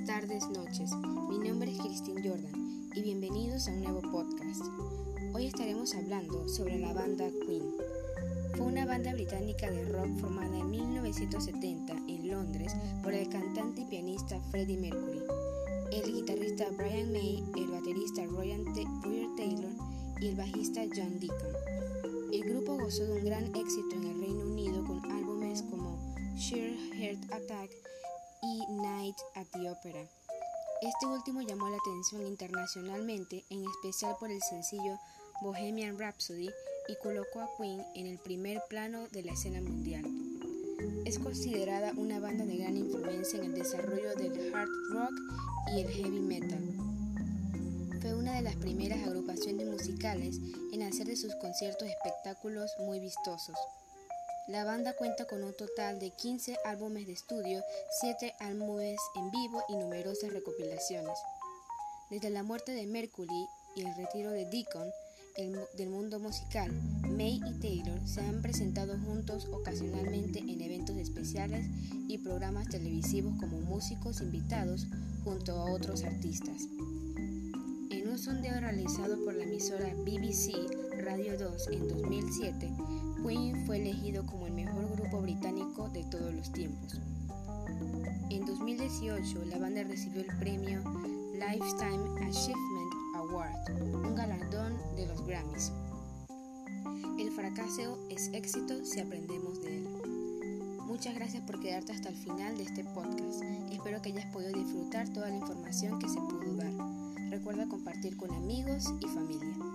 buenas tardes, noches. Mi nombre es Christine Jordan y bienvenidos a un nuevo podcast. Hoy estaremos hablando sobre la banda Queen. Fue una banda británica de rock formada en 1970 en Londres por el cantante y pianista Freddie Mercury, el guitarrista Brian May, el baterista Roger Taylor y el bajista John Deacon. El grupo gozó de un gran éxito en el Reino Unido con álbumes como Sheer Heart Attack, y Night at the Opera. Este último llamó la atención internacionalmente, en especial por el sencillo Bohemian Rhapsody y colocó a Queen en el primer plano de la escena mundial. Es considerada una banda de gran influencia en el desarrollo del hard rock y el heavy metal. Fue una de las primeras agrupaciones musicales en hacer de sus conciertos espectáculos muy vistosos. La banda cuenta con un total de 15 álbumes de estudio, 7 álbumes en vivo y numerosas recopilaciones. Desde la muerte de Mercury y el retiro de Deacon del mundo musical, May y Taylor se han presentado juntos ocasionalmente en eventos especiales y programas televisivos como músicos invitados junto a otros artistas. En un sondeo realizado por la emisora BBC Radio 2 en 2007, Queen fue elegido como el mejor grupo británico de todos los tiempos. En 2018, la banda recibió el premio Lifetime Achievement Award, un galardón de los Grammys. El fracaso es éxito si aprendemos de él. Muchas gracias por quedarte hasta el final de este podcast. Espero que hayas podido disfrutar toda la información que se pudo dar. Recuerda compartir con amigos y familia.